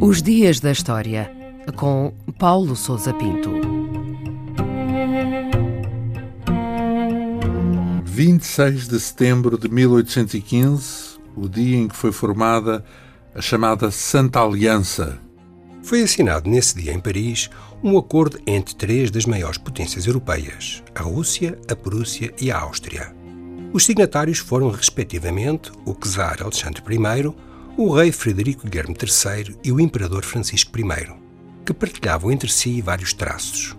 Os Dias da História, com Paulo Souza Pinto. 26 de setembro de 1815, o dia em que foi formada a chamada Santa Aliança. Foi assinado nesse dia em Paris um acordo entre três das maiores potências europeias, a Rússia, a Prússia e a Áustria. Os signatários foram, respectivamente, o czar Alexandre I, o rei Frederico Guilherme III e o imperador Francisco I, que partilhavam entre si vários traços.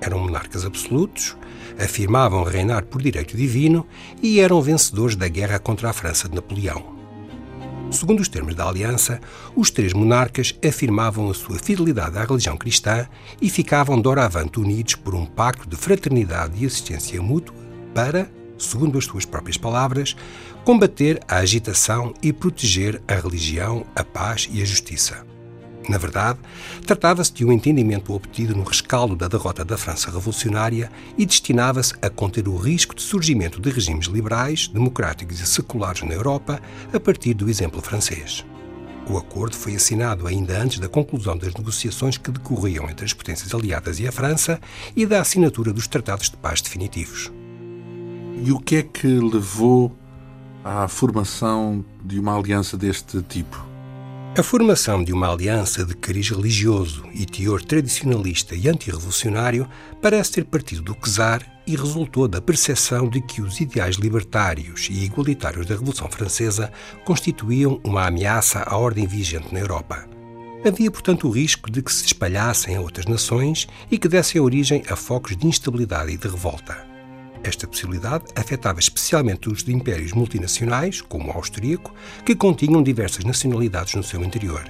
Eram monarcas absolutos, afirmavam reinar por direito divino e eram vencedores da guerra contra a França de Napoleão. Segundo os termos da aliança, os três monarcas afirmavam a sua fidelidade à religião cristã e ficavam doravante unidos por um pacto de fraternidade e assistência mútua para, segundo as suas próprias palavras, combater a agitação e proteger a religião, a paz e a justiça. Na verdade, tratava-se de um entendimento obtido no rescaldo da derrota da França revolucionária e destinava-se a conter o risco de surgimento de regimes liberais, democráticos e seculares na Europa a partir do exemplo francês. O acordo foi assinado ainda antes da conclusão das negociações que decorriam entre as potências aliadas e a França e da assinatura dos tratados de paz definitivos. E o que é que levou à formação de uma aliança deste tipo? A formação de uma aliança de cariz religioso e teor tradicionalista e antirrevolucionário parece ter partido do czar e resultou da percepção de que os ideais libertários e igualitários da Revolução Francesa constituíam uma ameaça à ordem vigente na Europa. Havia, portanto, o risco de que se espalhassem a outras nações e que dessem origem a focos de instabilidade e de revolta. Esta possibilidade afetava especialmente os de impérios multinacionais, como o austríaco, que continham diversas nacionalidades no seu interior.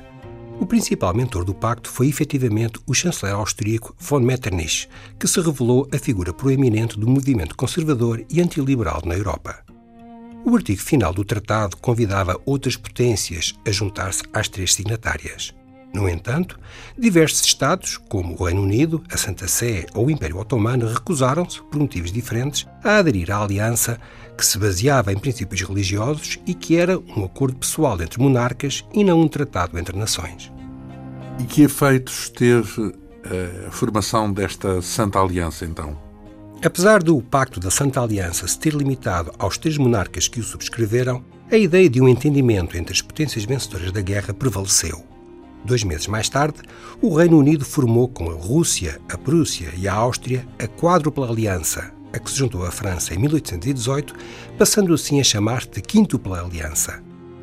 O principal mentor do pacto foi efetivamente o chanceler austríaco von Metternich, que se revelou a figura proeminente do movimento conservador e antiliberal na Europa. O artigo final do tratado convidava outras potências a juntar-se às três signatárias. No entanto, diversos Estados, como o Reino Unido, a Santa Sé ou o Império Otomano, recusaram-se, por motivos diferentes, a aderir à aliança que se baseava em princípios religiosos e que era um acordo pessoal entre monarcas e não um tratado entre nações. E que efeitos teve eh, a formação desta Santa Aliança, então? Apesar do Pacto da Santa Aliança se ter limitado aos três monarcas que o subscreveram, a ideia de um entendimento entre as potências vencedoras da guerra prevaleceu. Dois meses mais tarde, o Reino Unido formou com a Rússia, a Prússia e a Áustria a Quádrupla Aliança, a que se juntou à França em 1818, passando assim a chamar-se de Quíntupla Aliança.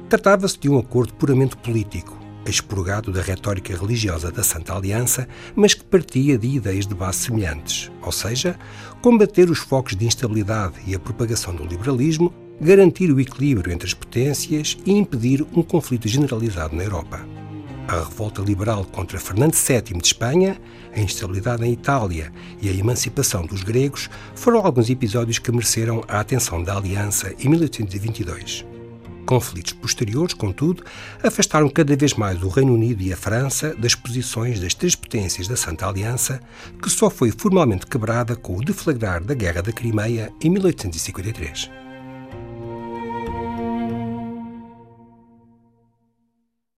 Tratava-se de um acordo puramente político, expurgado da retórica religiosa da Santa Aliança, mas que partia de ideias de base semelhantes, ou seja, combater os focos de instabilidade e a propagação do liberalismo, garantir o equilíbrio entre as potências e impedir um conflito generalizado na Europa a revolta liberal contra Fernando VII de Espanha, a instabilidade em Itália e a emancipação dos gregos foram alguns episódios que mereceram a atenção da Aliança em 1822. Conflitos posteriores, contudo, afastaram cada vez mais o Reino Unido e a França das posições das três potências da Santa Aliança, que só foi formalmente quebrada com o deflagrar da Guerra da Crimeia em 1853.